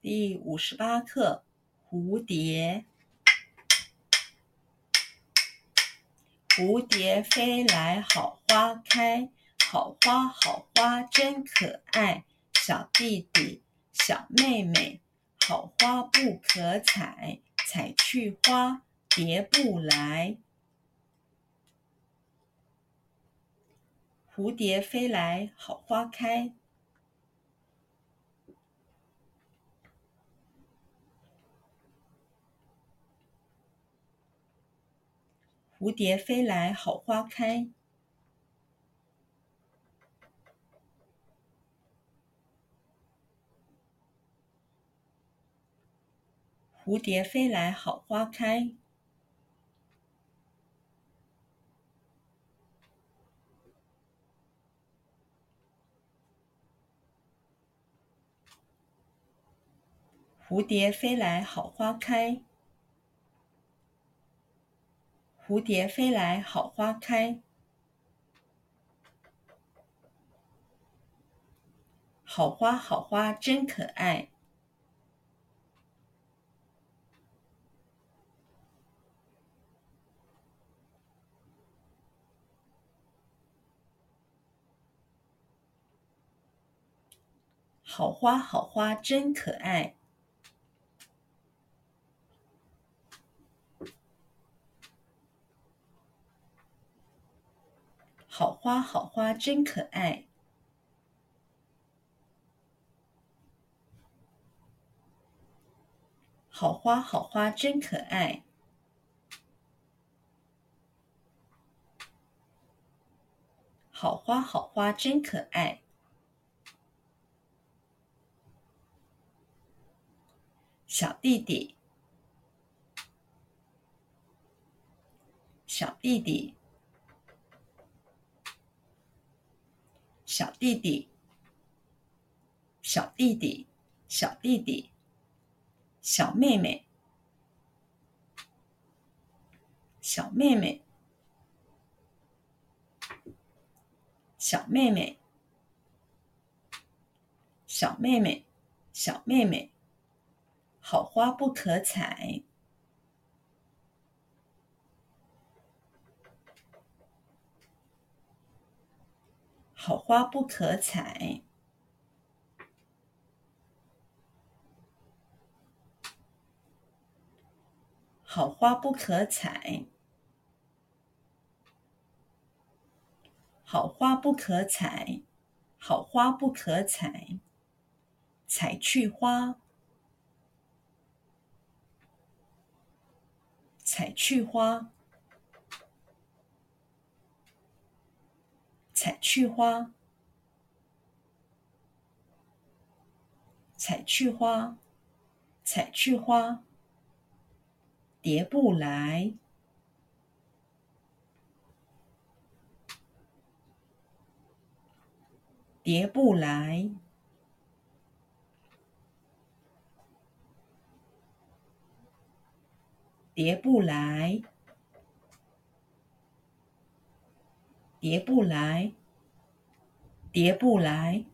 第五十八课：蝴蝶。蝴蝶飞来好花开，好花好花真可爱。小弟弟，小妹妹，好花不可采，采去花蝶不来。蝴蝶飞来好花开。蝴蝶飞来好花开。蝴蝶飞来好花开。蝴蝶飞来好花开。蝴蝶飞来好花开，好花好花真可爱。好花好花真可爱。好花好花真可爱，好花好花真可爱，好花好花真可爱。小弟弟，小弟弟。小弟弟，小弟弟，小弟弟，小妹妹，小妹妹，小妹妹，小妹妹，小妹妹，好花不可采。好花不可采，好花不可采，好花不可采，好花不可采，采去花，采去花。采去花，采去花，采去花，蝶不来，蝶不来，蝶不来。蝶不来，叠不来。